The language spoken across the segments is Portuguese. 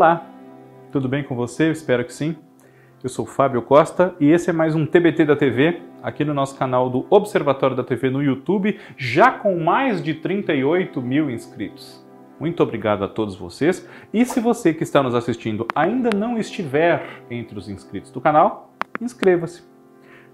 Olá, tudo bem com você? Espero que sim. Eu sou Fábio Costa e esse é mais um TBT da TV, aqui no nosso canal do Observatório da TV no YouTube, já com mais de 38 mil inscritos. Muito obrigado a todos vocês. E se você que está nos assistindo ainda não estiver entre os inscritos do canal, inscreva-se.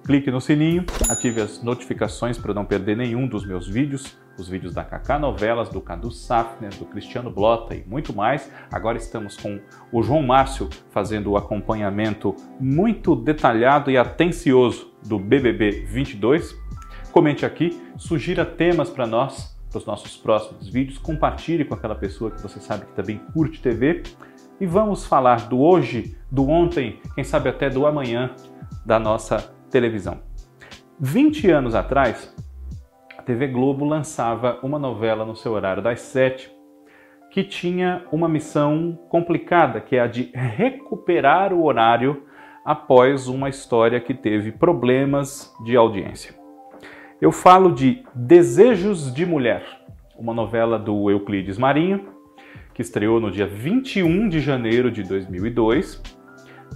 Clique no sininho, ative as notificações para não perder nenhum dos meus vídeos, os vídeos da Kaká Novelas, do Cadu Safner, do Cristiano Blota e muito mais. Agora estamos com o João Márcio fazendo o acompanhamento muito detalhado e atencioso do BBB 22. Comente aqui, sugira temas para nós, para os nossos próximos vídeos, compartilhe com aquela pessoa que você sabe que também curte TV. E vamos falar do hoje, do ontem, quem sabe até do amanhã da nossa televisão. 20 anos atrás, a TV Globo lançava uma novela no seu horário das sete que tinha uma missão complicada, que é a de recuperar o horário após uma história que teve problemas de audiência. Eu falo de Desejos de Mulher, uma novela do Euclides Marinho, que estreou no dia 21 de janeiro de 2002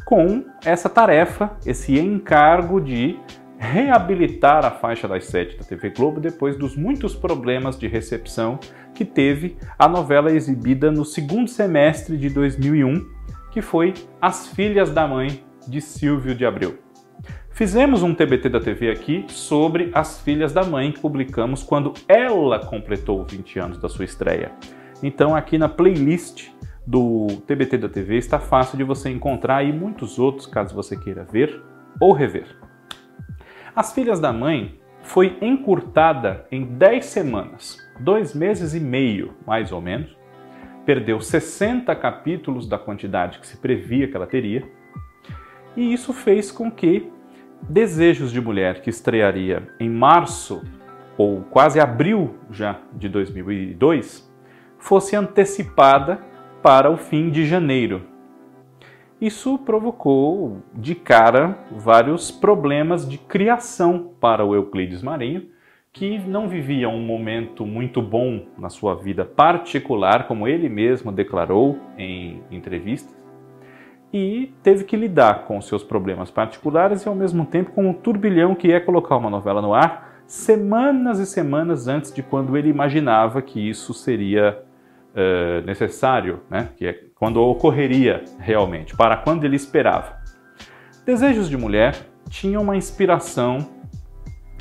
com essa tarefa, esse encargo de reabilitar a faixa das sete da TV Globo depois dos muitos problemas de recepção que teve a novela exibida no segundo semestre de 2001, que foi As Filhas da Mãe, de Silvio de Abreu. Fizemos um TBT da TV aqui sobre As Filhas da Mãe, que publicamos quando ela completou 20 anos da sua estreia. Então, aqui na playlist do TBT da TV está fácil de você encontrar e muitos outros, caso você queira ver ou rever. As Filhas da Mãe foi encurtada em 10 semanas, dois meses e meio, mais ou menos. Perdeu 60 capítulos da quantidade que se previa que ela teria. E isso fez com que Desejos de Mulher, que estrearia em março ou quase abril já de 2002, fosse antecipada para o fim de janeiro. Isso provocou de cara vários problemas de criação para o Euclides Marinho, que não vivia um momento muito bom na sua vida particular, como ele mesmo declarou em entrevistas, e teve que lidar com seus problemas particulares e ao mesmo tempo com o turbilhão que é colocar uma novela no ar semanas e semanas antes de quando ele imaginava que isso seria uh, necessário, né? que é quando ocorreria realmente, para quando ele esperava. Desejos de Mulher tinha uma inspiração,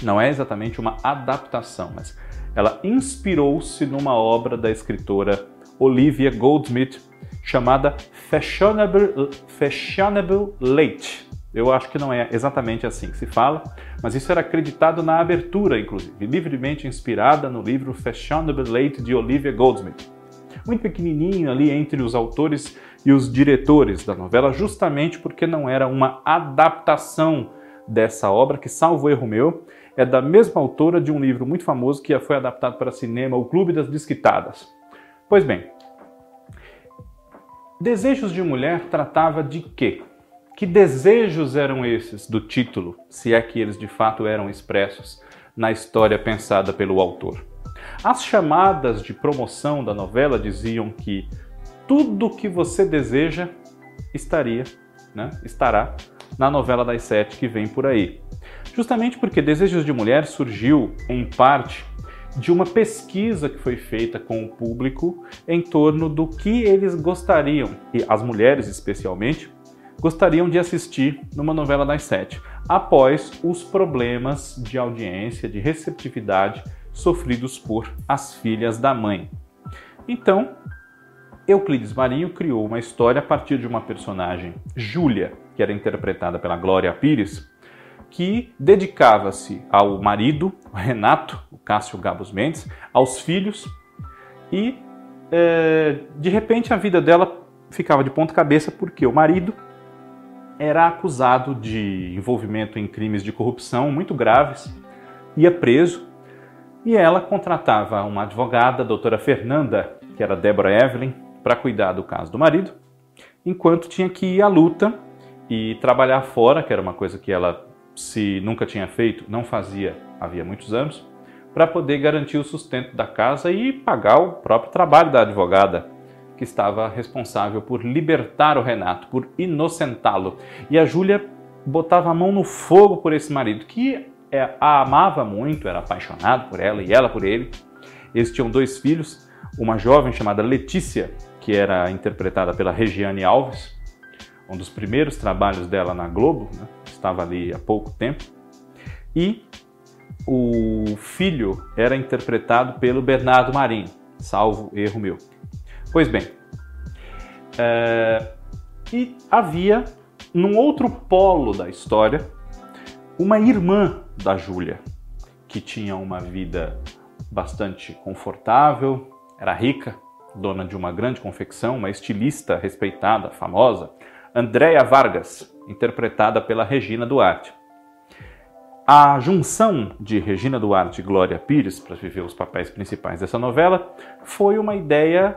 não é exatamente uma adaptação, mas ela inspirou-se numa obra da escritora Olivia Goldsmith chamada Fashionable, Fashionable Late. Eu acho que não é exatamente assim que se fala, mas isso era acreditado na abertura, inclusive, livremente inspirada no livro Fashionable Late de Olivia Goldsmith muito pequenininho ali entre os autores e os diretores da novela, justamente porque não era uma adaptação dessa obra, que, salvo erro meu, é da mesma autora de um livro muito famoso que foi adaptado para cinema, O Clube das Desquitadas. Pois bem, Desejos de Mulher tratava de quê? Que desejos eram esses do título, se é que eles de fato eram expressos na história pensada pelo autor? As chamadas de promoção da novela diziam que tudo que você deseja estaria, né, estará na novela das sete que vem por aí. Justamente porque Desejos de Mulher surgiu, em parte, de uma pesquisa que foi feita com o público em torno do que eles gostariam, e as mulheres especialmente, gostariam de assistir numa novela das sete, após os problemas de audiência, de receptividade sofridos por as filhas da mãe. Então, Euclides Marinho criou uma história a partir de uma personagem, Júlia, que era interpretada pela Glória Pires, que dedicava-se ao marido, Renato, o Cássio Gabos Mendes, aos filhos e é, de repente a vida dela ficava de ponta cabeça porque o marido era acusado de envolvimento em crimes de corrupção muito graves, ia preso e ela contratava uma advogada, a doutora Fernanda, que era Deborah Evelyn, para cuidar do caso do marido, enquanto tinha que ir à luta e trabalhar fora, que era uma coisa que ela, se nunca tinha feito, não fazia havia muitos anos, para poder garantir o sustento da casa e pagar o próprio trabalho da advogada, que estava responsável por libertar o Renato, por inocentá-lo. E a Júlia botava a mão no fogo por esse marido, que a amava muito, era apaixonado por ela e ela por ele. Eles tinham dois filhos, uma jovem chamada Letícia, que era interpretada pela Regiane Alves, um dos primeiros trabalhos dela na Globo, né? estava ali há pouco tempo, e o filho era interpretado pelo Bernardo Marinho, salvo erro meu. Pois bem, é, e havia num outro polo da história uma irmã da Júlia, que tinha uma vida bastante confortável, era rica, dona de uma grande confecção, uma estilista respeitada, famosa, Andréa Vargas, interpretada pela Regina Duarte. A junção de Regina Duarte e Glória Pires para viver os papéis principais dessa novela foi uma ideia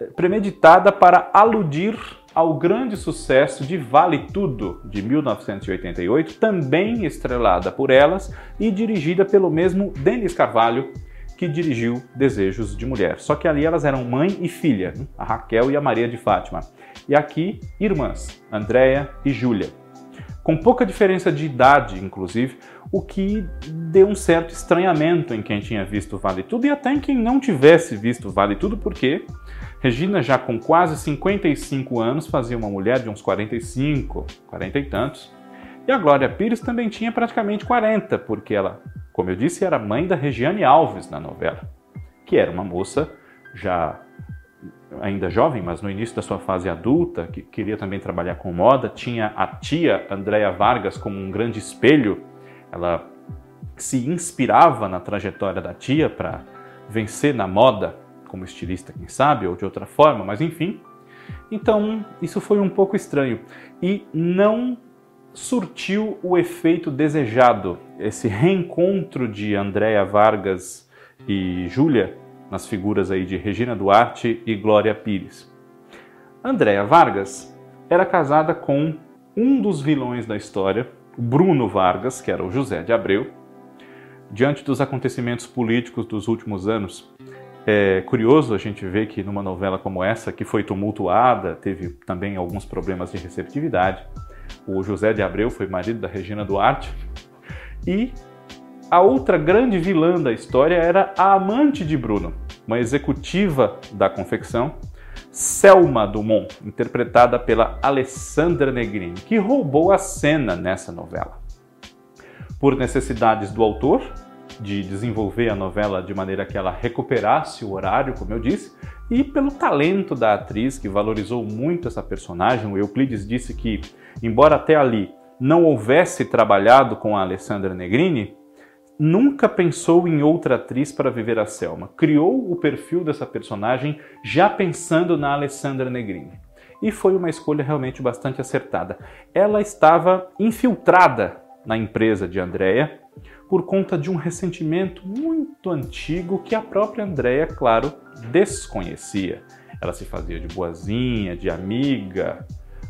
eh, premeditada para aludir ao grande sucesso de Vale Tudo, de 1988, também estrelada por elas e dirigida pelo mesmo Denis Carvalho, que dirigiu Desejos de Mulher. Só que ali elas eram mãe e filha, a Raquel e a Maria de Fátima. E aqui, irmãs, Andréia e Júlia. Com pouca diferença de idade, inclusive, o que deu um certo estranhamento em quem tinha visto Vale Tudo e até em quem não tivesse visto Vale Tudo, porque Regina, já com quase 55 anos, fazia uma mulher de uns 45, 40 e tantos. E a Glória Pires também tinha praticamente 40, porque ela como eu disse, era mãe da Regiane Alves na novela, que era uma moça já ainda jovem, mas no início da sua fase adulta, que queria também trabalhar com moda, tinha a tia Andréa Vargas como um grande espelho. Ela se inspirava na trajetória da tia para vencer na moda, como estilista, quem sabe, ou de outra forma, mas enfim. Então, isso foi um pouco estranho e não surtiu o efeito desejado. Esse reencontro de Andréa Vargas e Júlia nas figuras aí de Regina Duarte e Glória Pires. Andréa Vargas era casada com um dos vilões da história, Bruno Vargas, que era o José de Abreu. Diante dos acontecimentos políticos dos últimos anos, é curioso a gente ver que numa novela como essa, que foi tumultuada, teve também alguns problemas de receptividade, o José de Abreu foi marido da Regina Duarte. E a outra grande vilã da história era a amante de Bruno, uma executiva da confecção, Selma Dumont, interpretada pela Alessandra Negrini, que roubou a cena nessa novela. Por necessidades do autor, de desenvolver a novela de maneira que ela recuperasse o horário, como eu disse, e pelo talento da atriz, que valorizou muito essa personagem. O Euclides disse que, embora até ali não houvesse trabalhado com a Alessandra Negrini, nunca pensou em outra atriz para viver a Selma. Criou o perfil dessa personagem já pensando na Alessandra Negrini. E foi uma escolha realmente bastante acertada. Ela estava infiltrada na empresa de Andrea por conta de um ressentimento muito antigo que a própria Andrea, claro, desconhecia. Ela se fazia de boazinha, de amiga,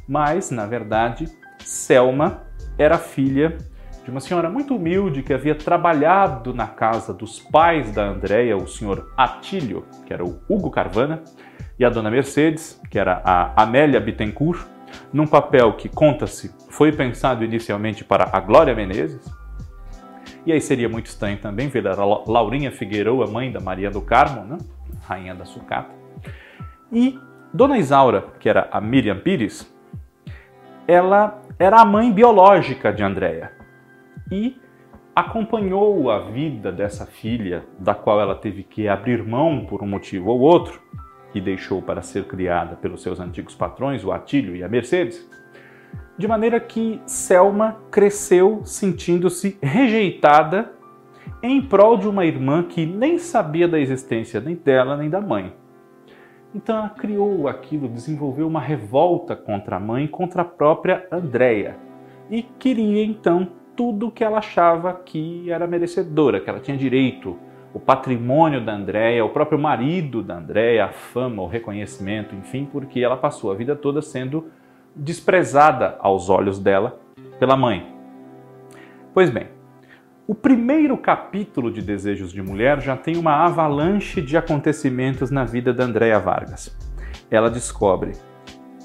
mas, na verdade, Selma era filha de uma senhora muito humilde que havia trabalhado na casa dos pais da Andrea, o senhor Atílio, que era o Hugo Carvana, e a dona Mercedes, que era a Amélia Bittencourt, num papel que, conta-se, foi pensado inicialmente para a Glória Menezes, e aí seria muito estranho também ver a Laurinha Figueiredo, mãe da Maria do Carmo, né? rainha da sucata. E Dona Isaura, que era a Miriam Pires, ela era a mãe biológica de Andréia e acompanhou a vida dessa filha, da qual ela teve que abrir mão por um motivo ou outro, e deixou para ser criada pelos seus antigos patrões, o Atílio e a Mercedes de maneira que Selma cresceu sentindo-se rejeitada em prol de uma irmã que nem sabia da existência nem dela nem da mãe. Então ela criou aquilo, desenvolveu uma revolta contra a mãe, contra a própria Andréia, e queria então tudo que ela achava que era merecedora, que ela tinha direito, o patrimônio da Andréia, o próprio marido da Andréia, a fama, o reconhecimento, enfim, porque ela passou a vida toda sendo desprezada aos olhos dela pela mãe. Pois bem, o primeiro capítulo de Desejos de Mulher já tem uma avalanche de acontecimentos na vida da Andréa Vargas. ela descobre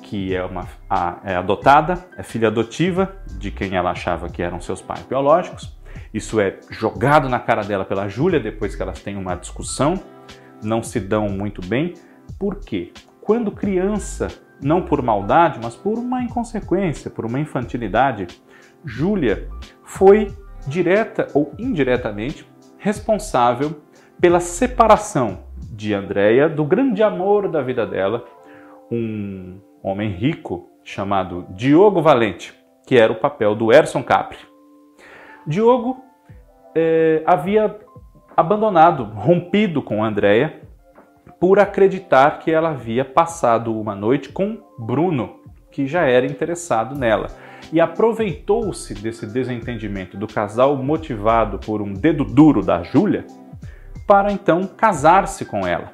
que é, uma, a, é adotada, é filha adotiva de quem ela achava que eram seus pais biológicos. Isso é jogado na cara dela pela Júlia depois que elas têm uma discussão, não se dão muito bem. Por quê? Quando criança, não por maldade, mas por uma inconsequência, por uma infantilidade, Júlia foi direta ou indiretamente responsável pela separação de Andréia do grande amor da vida dela, um homem rico chamado Diogo Valente, que era o papel do Erson Capri. Diogo eh, havia abandonado, rompido com Andréia, por acreditar que ela havia passado uma noite com Bruno, que já era interessado nela. E aproveitou-se desse desentendimento do casal motivado por um dedo duro da Júlia para então casar-se com ela.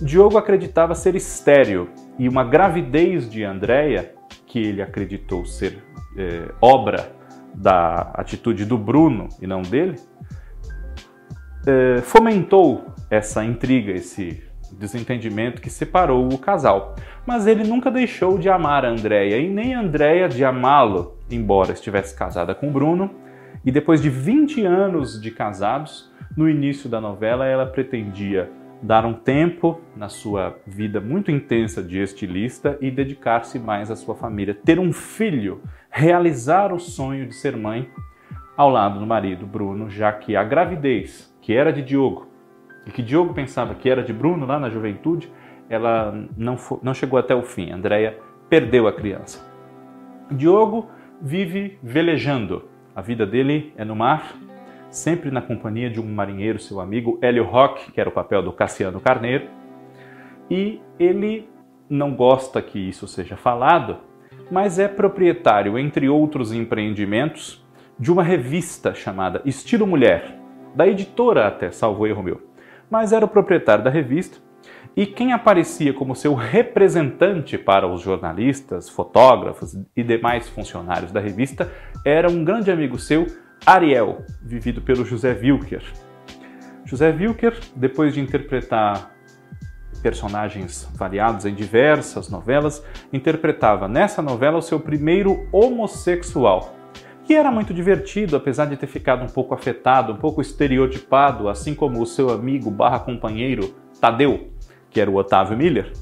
Diogo acreditava ser estéril e uma gravidez de Andréia, que ele acreditou ser é, obra da atitude do Bruno e não dele, é, fomentou essa intriga, esse desentendimento que separou o casal. Mas ele nunca deixou de amar a Andréia e nem a Andréia de amá-lo, embora estivesse casada com Bruno. E depois de 20 anos de casados, no início da novela ela pretendia dar um tempo na sua vida muito intensa de estilista e dedicar-se mais à sua família, ter um filho, realizar o sonho de ser mãe ao lado do marido Bruno, já que a gravidez, que era de Diogo, e que Diogo pensava que era de Bruno lá na juventude, ela não, foi, não chegou até o fim. Andréia perdeu a criança. Diogo vive velejando. A vida dele é no mar, sempre na companhia de um marinheiro, seu amigo Hélio Rock, que era o papel do Cassiano Carneiro. E ele não gosta que isso seja falado, mas é proprietário, entre outros empreendimentos, de uma revista chamada Estilo Mulher, da editora até, salvo erro meu mas era o proprietário da revista e quem aparecia como seu representante para os jornalistas, fotógrafos e demais funcionários da revista era um grande amigo seu, Ariel, vivido pelo José Wilker. José Wilker, depois de interpretar personagens variados em diversas novelas, interpretava nessa novela o seu primeiro homossexual, que era muito divertido, apesar de ter ficado um pouco afetado, um pouco estereotipado, assim como o seu amigo barra companheiro Tadeu, que era o Otávio Miller.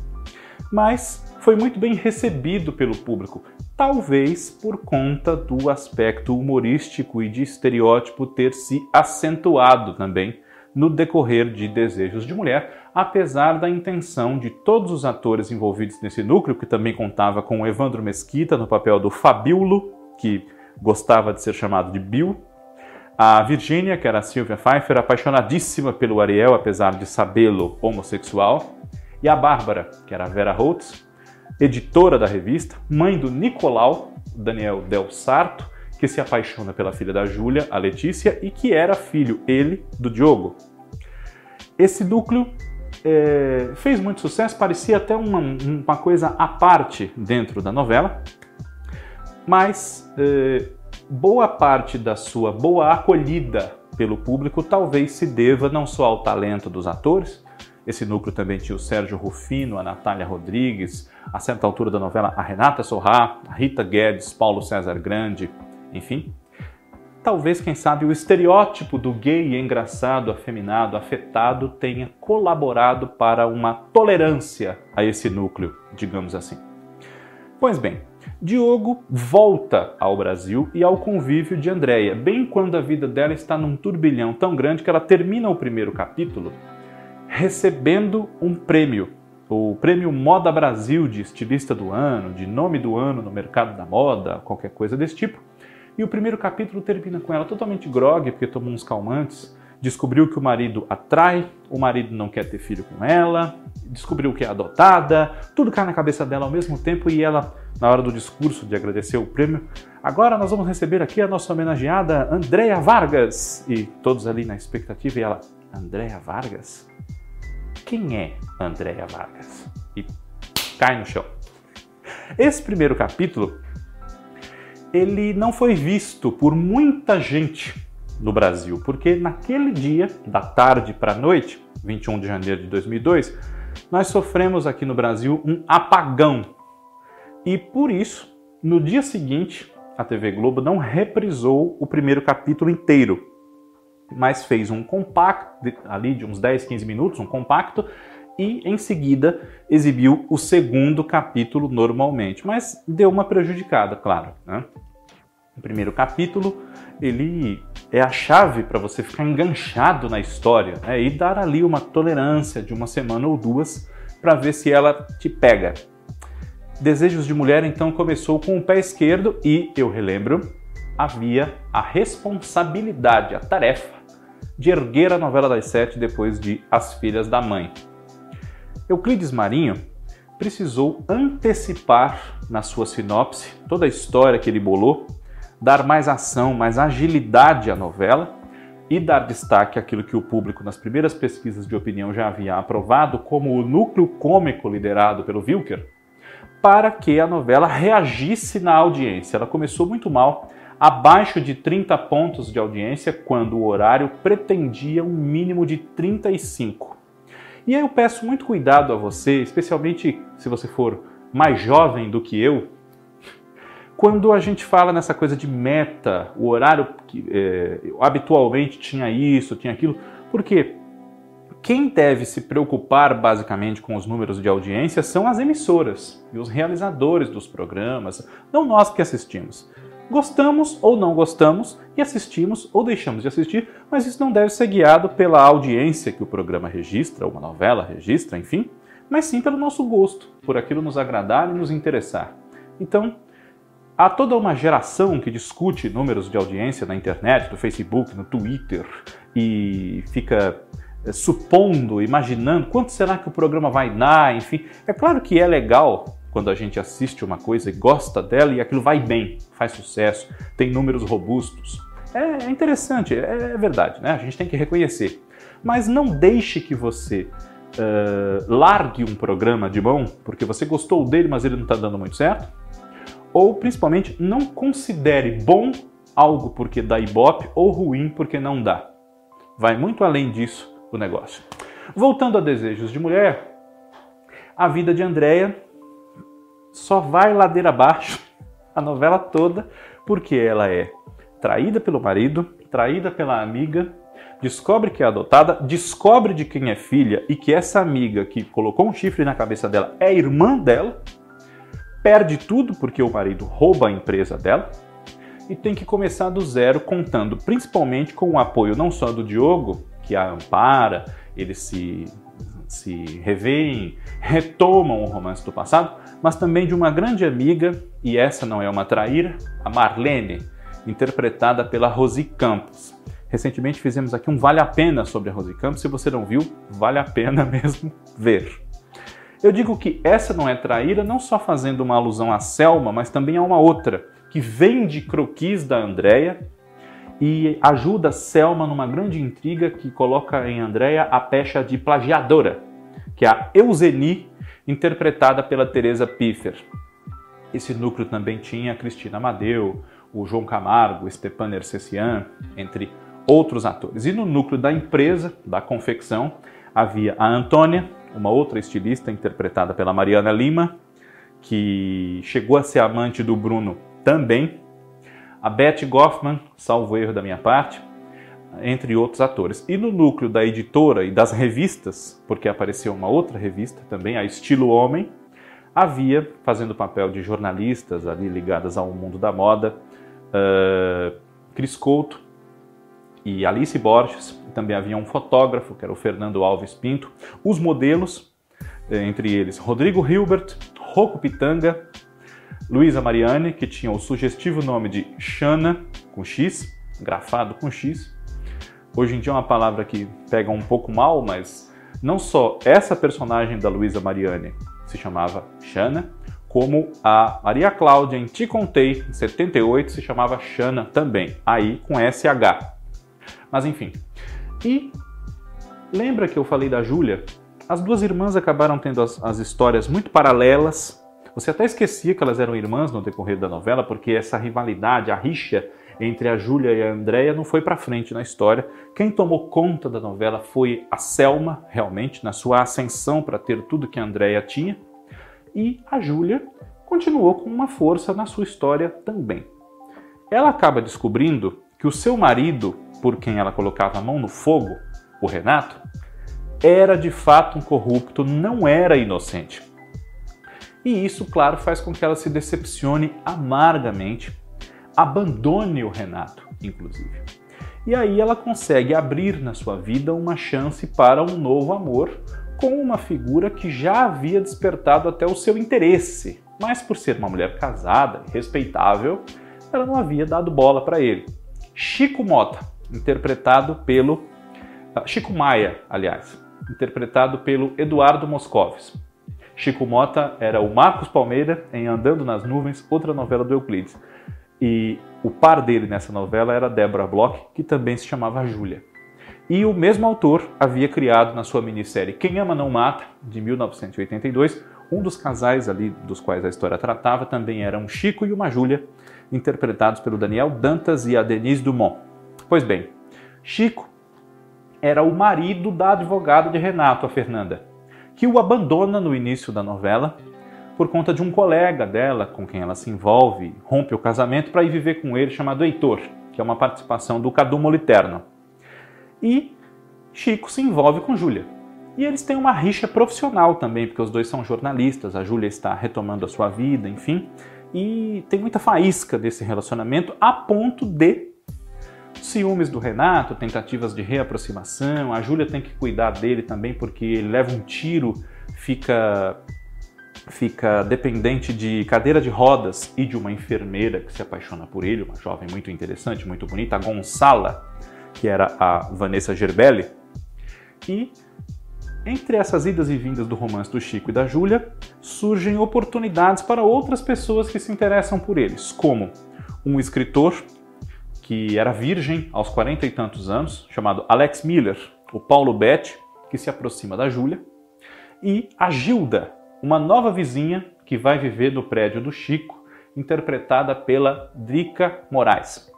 Mas foi muito bem recebido pelo público, talvez por conta do aspecto humorístico e de estereótipo ter se acentuado também no decorrer de Desejos de Mulher, apesar da intenção de todos os atores envolvidos nesse núcleo, que também contava com Evandro Mesquita no papel do Fabiulo, que gostava de ser chamado de Bill. A Virginia, que era a Sylvia Pfeiffer, apaixonadíssima pelo Ariel, apesar de sabê-lo homossexual. E a Bárbara, que era a Vera Holtz, editora da revista, mãe do Nicolau, Daniel Del Sarto, que se apaixona pela filha da Júlia, a Letícia, e que era filho, ele, do Diogo. Esse núcleo é, fez muito sucesso, parecia até uma, uma coisa à parte dentro da novela, mas eh, boa parte da sua boa acolhida pelo público talvez se deva não só ao talento dos atores, esse núcleo também tinha o Sérgio Rufino, a Natália Rodrigues, a certa altura da novela a Renata Sorrá, a Rita Guedes, Paulo César Grande, enfim. Talvez, quem sabe, o estereótipo do gay engraçado, afeminado, afetado tenha colaborado para uma tolerância a esse núcleo, digamos assim. Pois bem, Diogo volta ao Brasil e ao convívio de Andréia, bem quando a vida dela está num turbilhão tão grande que ela termina o primeiro capítulo recebendo um prêmio, o Prêmio Moda Brasil de estilista do ano, de nome do ano no mercado da moda, qualquer coisa desse tipo. E o primeiro capítulo termina com ela totalmente grogue, porque tomou uns calmantes, descobriu que o marido atrai, o marido não quer ter filho com ela, descobriu que é adotada, tudo cai na cabeça dela ao mesmo tempo e ela, na hora do discurso de agradecer o prêmio, agora nós vamos receber aqui a nossa homenageada Andréa Vargas. E todos ali na expectativa e ela, Andréa Vargas? Quem é Andréa Vargas? E cai no chão. Esse primeiro capítulo, ele não foi visto por muita gente no Brasil, porque naquele dia, da tarde para a noite, 21 de janeiro de 2002, nós sofremos aqui no Brasil um apagão. E por isso, no dia seguinte, a TV Globo não reprisou o primeiro capítulo inteiro, mas fez um compacto, ali de uns 10, 15 minutos, um compacto, e em seguida exibiu o segundo capítulo normalmente, mas deu uma prejudicada, claro. Né? O primeiro capítulo ele é a chave para você ficar enganchado na história né? e dar ali uma tolerância de uma semana ou duas para ver se ela te pega. Desejos de Mulher então começou com o pé esquerdo e, eu relembro, havia a responsabilidade, a tarefa de erguer a novela das sete depois de As Filhas da Mãe. Euclides Marinho precisou antecipar na sua sinopse toda a história que ele bolou, dar mais ação, mais agilidade à novela e dar destaque àquilo que o público nas primeiras pesquisas de opinião já havia aprovado como o núcleo cômico liderado pelo Wilker, para que a novela reagisse na audiência. Ela começou muito mal, abaixo de 30 pontos de audiência, quando o horário pretendia um mínimo de 35. E aí eu peço muito cuidado a você, especialmente se você for mais jovem do que eu, quando a gente fala nessa coisa de meta, o horário que é, habitualmente tinha isso, tinha aquilo, porque quem deve se preocupar basicamente com os números de audiência são as emissoras e os realizadores dos programas, não nós que assistimos. Gostamos ou não gostamos e assistimos ou deixamos de assistir, mas isso não deve ser guiado pela audiência que o programa registra, uma novela registra, enfim, mas sim pelo nosso gosto, por aquilo nos agradar e nos interessar. Então, há toda uma geração que discute números de audiência na internet, no Facebook, no Twitter e fica eh, supondo, imaginando quanto será que o programa vai dar, enfim. É claro que é legal quando a gente assiste uma coisa e gosta dela e aquilo vai bem, faz sucesso, tem números robustos. É, é interessante, é, é verdade, né? A gente tem que reconhecer. Mas não deixe que você uh, largue um programa de mão porque você gostou dele, mas ele não está dando muito certo. Ou, principalmente, não considere bom algo porque dá ibope ou ruim porque não dá. Vai muito além disso o negócio. Voltando a Desejos de Mulher, a vida de Andréia só vai ladeira abaixo a novela toda, porque ela é traída pelo marido, traída pela amiga, descobre que é adotada, descobre de quem é filha e que essa amiga que colocou um chifre na cabeça dela é irmã dela, perde tudo porque o marido rouba a empresa dela e tem que começar do zero, contando principalmente com o apoio não só do Diogo, que a ampara, eles se, se revêem, retomam o romance do passado, mas também de uma grande amiga, e essa não é uma traíra, a Marlene, interpretada pela Rosi Campos. Recentemente fizemos aqui um Vale a Pena sobre a Rosi Campos, se você não viu, vale a pena mesmo ver. Eu digo que essa não é traíra, não só fazendo uma alusão a Selma, mas também a uma outra, que vem de croquis da Andrea e ajuda Selma numa grande intriga que coloca em Andrea a pecha de plagiadora, que é a Euseni interpretada pela Teresa Piffer. Esse núcleo também tinha a Cristina Amadeu, o João Camargo, Stepan Ercecian, entre outros atores. E no núcleo da empresa, da confecção, havia a Antônia, uma outra estilista interpretada pela Mariana Lima, que chegou a ser amante do Bruno também, a Beth Goffman, salvo erro da minha parte, entre outros atores. E no núcleo da editora e das revistas, porque apareceu uma outra revista também, a Estilo Homem, havia, fazendo o papel de jornalistas ali ligadas ao mundo da moda, uh, Cris Couto e Alice Borges. Também havia um fotógrafo, que era o Fernando Alves Pinto. Os modelos, eh, entre eles Rodrigo Hilbert, Rocco Pitanga, Luísa Mariani, que tinha o sugestivo nome de Xana, com X, grafado com X, Hoje em dia é uma palavra que pega um pouco mal, mas não só essa personagem da Luísa Mariani se chamava Xana, como a Maria Cláudia em Te Contei, em 78, se chamava Xana também, aí com SH. Mas enfim. E lembra que eu falei da Júlia? As duas irmãs acabaram tendo as, as histórias muito paralelas. Você até esquecia que elas eram irmãs no decorrer da novela, porque essa rivalidade, a rixa, entre a Júlia e a Andréia não foi para frente na história. Quem tomou conta da novela foi a Selma, realmente, na sua ascensão para ter tudo que a Andréia tinha. E a Júlia continuou com uma força na sua história também. Ela acaba descobrindo que o seu marido, por quem ela colocava a mão no fogo, o Renato, era de fato um corrupto, não era inocente. E isso, claro, faz com que ela se decepcione amargamente, abandone o Renato, inclusive. E aí ela consegue abrir na sua vida uma chance para um novo amor com uma figura que já havia despertado até o seu interesse, mas por ser uma mulher casada e respeitável, ela não havia dado bola para ele. Chico Mota, interpretado pelo ah, Chico Maia, aliás, interpretado pelo Eduardo Moscovis. Chico Mota era o Marcos Palmeira em Andando nas Nuvens, outra novela do Euclides. E o par dele nessa novela era Deborah Bloch, que também se chamava Júlia. E o mesmo autor havia criado na sua minissérie Quem Ama Não Mata, de 1982, um dos casais ali dos quais a história tratava também era um Chico e uma Júlia, interpretados pelo Daniel Dantas e a Denise Dumont. Pois bem, Chico era o marido da advogada de Renato, a Fernanda, que o abandona no início da novela por conta de um colega dela com quem ela se envolve, rompe o casamento para ir viver com ele, chamado Heitor, que é uma participação do Cadu Moliterno. E Chico se envolve com Júlia. E eles têm uma rixa profissional também, porque os dois são jornalistas, a Júlia está retomando a sua vida, enfim. E tem muita faísca desse relacionamento a ponto de ciúmes do Renato, tentativas de reaproximação, a Júlia tem que cuidar dele também porque ele leva um tiro, fica fica dependente de cadeira de rodas e de uma enfermeira que se apaixona por ele, uma jovem muito interessante, muito bonita, a Gonçala, que era a Vanessa Gerbelli. E entre essas idas e vindas do romance do Chico e da Júlia, surgem oportunidades para outras pessoas que se interessam por eles, como um escritor que era virgem aos quarenta e tantos anos, chamado Alex Miller, o Paulo Betti, que se aproxima da Júlia, e a Gilda, uma nova vizinha que vai viver no prédio do Chico, interpretada pela Drica Moraes.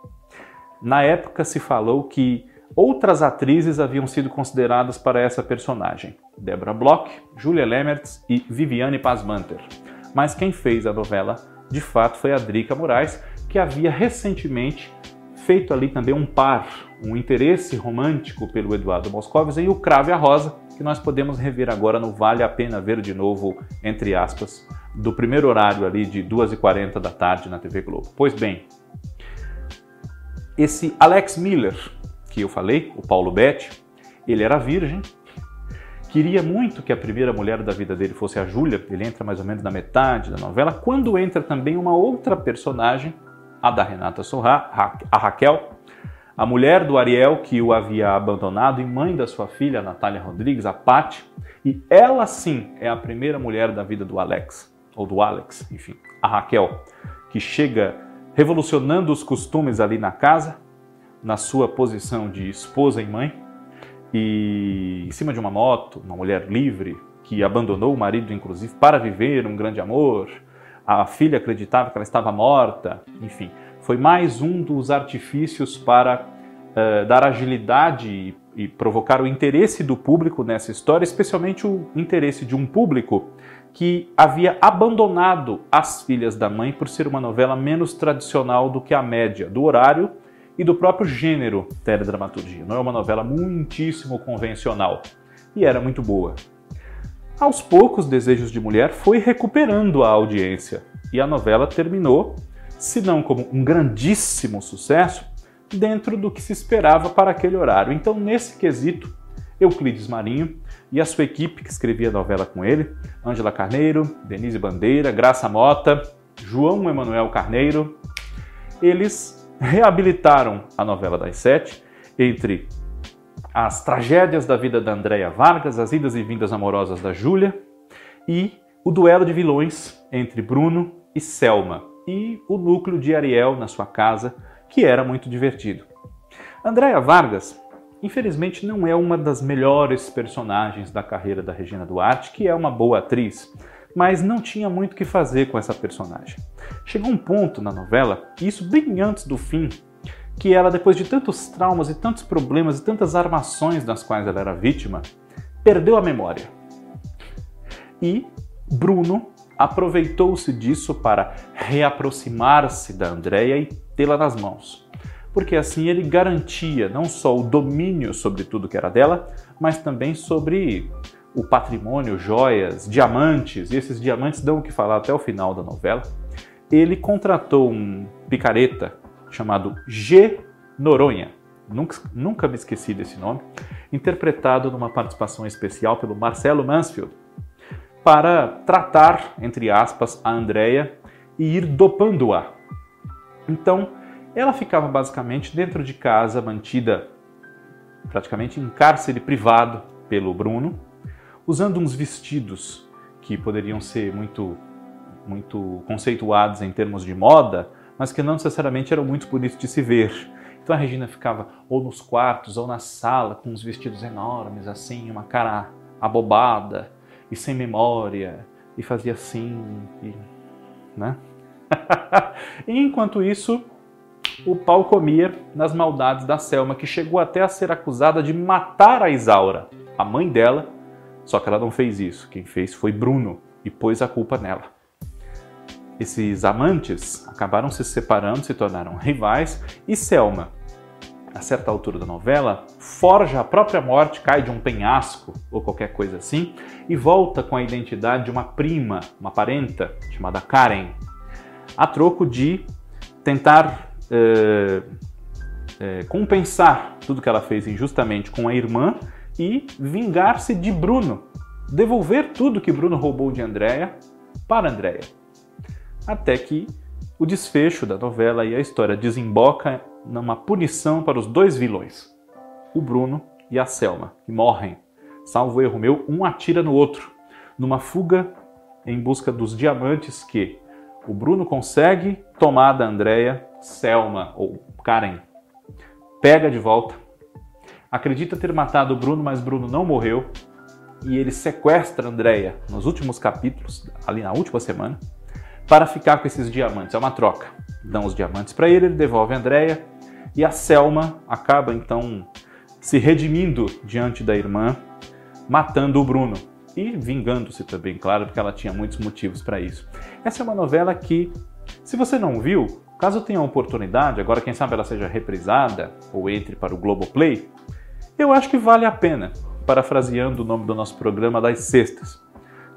Na época se falou que Outras atrizes haviam sido consideradas para essa personagem: Deborah Bloch, Julia Lemertz e Viviane Pasmanter. Mas quem fez a novela, de fato, foi a Drica Moraes, que havia recentemente feito ali também um par, um interesse romântico pelo Eduardo Moscovis em O Crave a Rosa, que nós podemos rever agora no Vale a Pena Ver de Novo, entre aspas, do primeiro horário ali de 2h40 da tarde na TV Globo. Pois bem, esse Alex Miller, que eu falei, o Paulo Betti, ele era virgem, queria muito que a primeira mulher da vida dele fosse a Júlia, ele entra mais ou menos na metade da novela, quando entra também uma outra personagem, a da Renata Sorra, a Raquel, a mulher do Ariel que o havia abandonado e mãe da sua filha, Natália Rodrigues, a Paty, e ela sim é a primeira mulher da vida do Alex, ou do Alex, enfim, a Raquel, que chega revolucionando os costumes ali na casa, na sua posição de esposa e mãe, e em cima de uma moto, uma mulher livre que abandonou o marido, inclusive, para viver um grande amor. A filha acreditava que ela estava morta, enfim. Foi mais um dos artifícios para uh, dar agilidade e, e provocar o interesse do público nessa história, especialmente o interesse de um público que havia abandonado As Filhas da Mãe por ser uma novela menos tradicional do que a média do horário e do próprio gênero teledramaturgia. Não é uma novela muitíssimo convencional e era muito boa. Aos poucos, Desejos de Mulher foi recuperando a audiência e a novela terminou, se não como um grandíssimo sucesso, dentro do que se esperava para aquele horário. Então, nesse quesito, Euclides Marinho e a sua equipe que escrevia a novela com ele, Ângela Carneiro, Denise Bandeira, Graça Mota, João Emanuel Carneiro, eles reabilitaram a novela das sete entre as tragédias da vida da Andréia Vargas, as idas e vindas amorosas da Júlia e o duelo de vilões entre Bruno e Selma e o núcleo de Ariel na sua casa, que era muito divertido. Andréia Vargas, infelizmente, não é uma das melhores personagens da carreira da Regina Duarte, que é uma boa atriz, mas não tinha muito o que fazer com essa personagem. Chegou um ponto na novela, e isso bem antes do fim, que ela, depois de tantos traumas e tantos problemas e tantas armações das quais ela era vítima, perdeu a memória. E Bruno aproveitou-se disso para reaproximar-se da Andréia e tê-la nas mãos. Porque assim ele garantia não só o domínio sobre tudo que era dela, mas também sobre o patrimônio, joias, diamantes, e esses diamantes dão o que falar até o final da novela. Ele contratou um picareta chamado G. Noronha, nunca, nunca me esqueci desse nome, interpretado numa participação especial pelo Marcelo Mansfield, para tratar, entre aspas, a Andrea e ir dopando-a. Então, ela ficava basicamente dentro de casa, mantida praticamente em cárcere privado pelo Bruno, usando uns vestidos que poderiam ser muito muito conceituados em termos de moda, mas que não necessariamente eram muito bonitos de se ver. Então a Regina ficava ou nos quartos ou na sala com uns vestidos enormes, assim, uma cara abobada, e sem memória e fazia assim, e, né? enquanto isso, o pau comia nas maldades da Selma, que chegou até a ser acusada de matar a Isaura, a mãe dela, só que ela não fez isso. Quem fez foi Bruno e pôs a culpa nela. Esses amantes acabaram se separando, se tornaram rivais e Selma, a certa altura da novela, forja a própria morte, cai de um penhasco ou qualquer coisa assim, e volta com a identidade de uma prima, uma parenta, chamada Karen, a troco de tentar é, é, compensar tudo que ela fez injustamente com a irmã e vingar-se de Bruno, devolver tudo que Bruno roubou de Andréia para Andréia. Até que o desfecho da novela e a história desemboca numa punição para os dois vilões, o Bruno e a Selma, que morrem. Salvo erro meu, um atira no outro, numa fuga em busca dos diamantes que o Bruno consegue tomar da Andrea, Selma ou Karen pega de volta, acredita ter matado o Bruno, mas Bruno não morreu. E ele sequestra Andrea nos últimos capítulos, ali na última semana, para ficar com esses diamantes. É uma troca. Dão os diamantes para ele, ele devolve a Andrea e a Selma acaba então se redimindo diante da irmã, matando o Bruno e vingando-se também, claro, porque ela tinha muitos motivos para isso. Essa é uma novela que, se você não viu, caso tenha oportunidade, agora quem sabe ela seja reprisada ou entre para o Globoplay, eu acho que vale a pena, parafraseando o nome do nosso programa das sextas.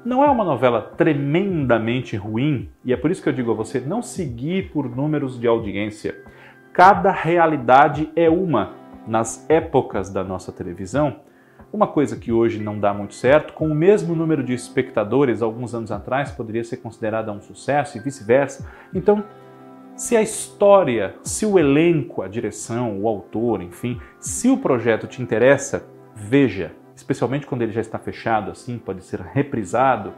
Não é uma novela tremendamente ruim, e é por isso que eu digo a você não seguir por números de audiência. Cada realidade é uma nas épocas da nossa televisão. Uma coisa que hoje não dá muito certo, com o mesmo número de espectadores alguns anos atrás poderia ser considerada um sucesso e vice-versa. Então, se a história, se o elenco, a direção, o autor, enfim, se o projeto te interessa, veja, especialmente quando ele já está fechado assim, pode ser reprisado.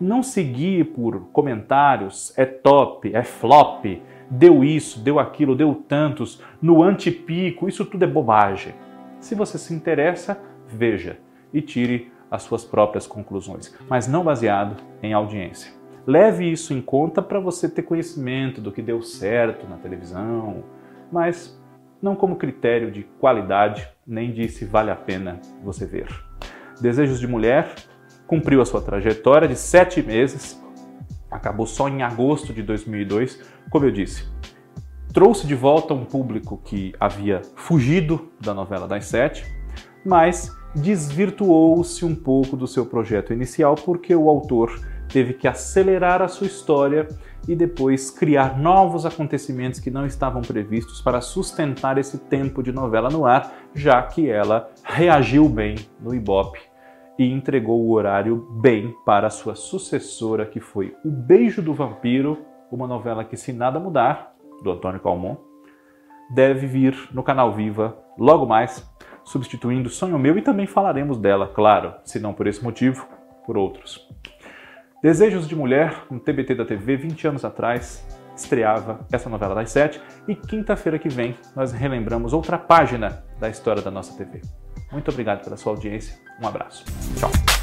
Não seguir por comentários, é top, é flop, deu isso, deu aquilo, deu tantos, no antipico, isso tudo é bobagem. Se você se interessa, veja e tire as suas próprias conclusões, mas não baseado em audiência. Leve isso em conta para você ter conhecimento do que deu certo na televisão, mas não como critério de qualidade, nem de se vale a pena você ver. Desejos de Mulher cumpriu a sua trajetória de sete meses, acabou só em agosto de 2002, como eu disse. Trouxe de volta um público que havia fugido da novela das sete, mas desvirtuou-se um pouco do seu projeto inicial porque o autor teve que acelerar a sua história e depois criar novos acontecimentos que não estavam previstos para sustentar esse tempo de novela no ar, já que ela reagiu bem no Ibope e entregou o horário bem para sua sucessora, que foi O Beijo do Vampiro, uma novela que, se nada mudar, do Antônio Calmon, deve vir no canal Viva logo mais, substituindo Sonho Meu e também falaremos dela, claro, se não por esse motivo, por outros. Desejos de Mulher, no TBT da TV, 20 anos atrás, estreava essa novela das sete e quinta-feira que vem nós relembramos outra página da história da nossa TV. Muito obrigado pela sua audiência, um abraço. Tchau.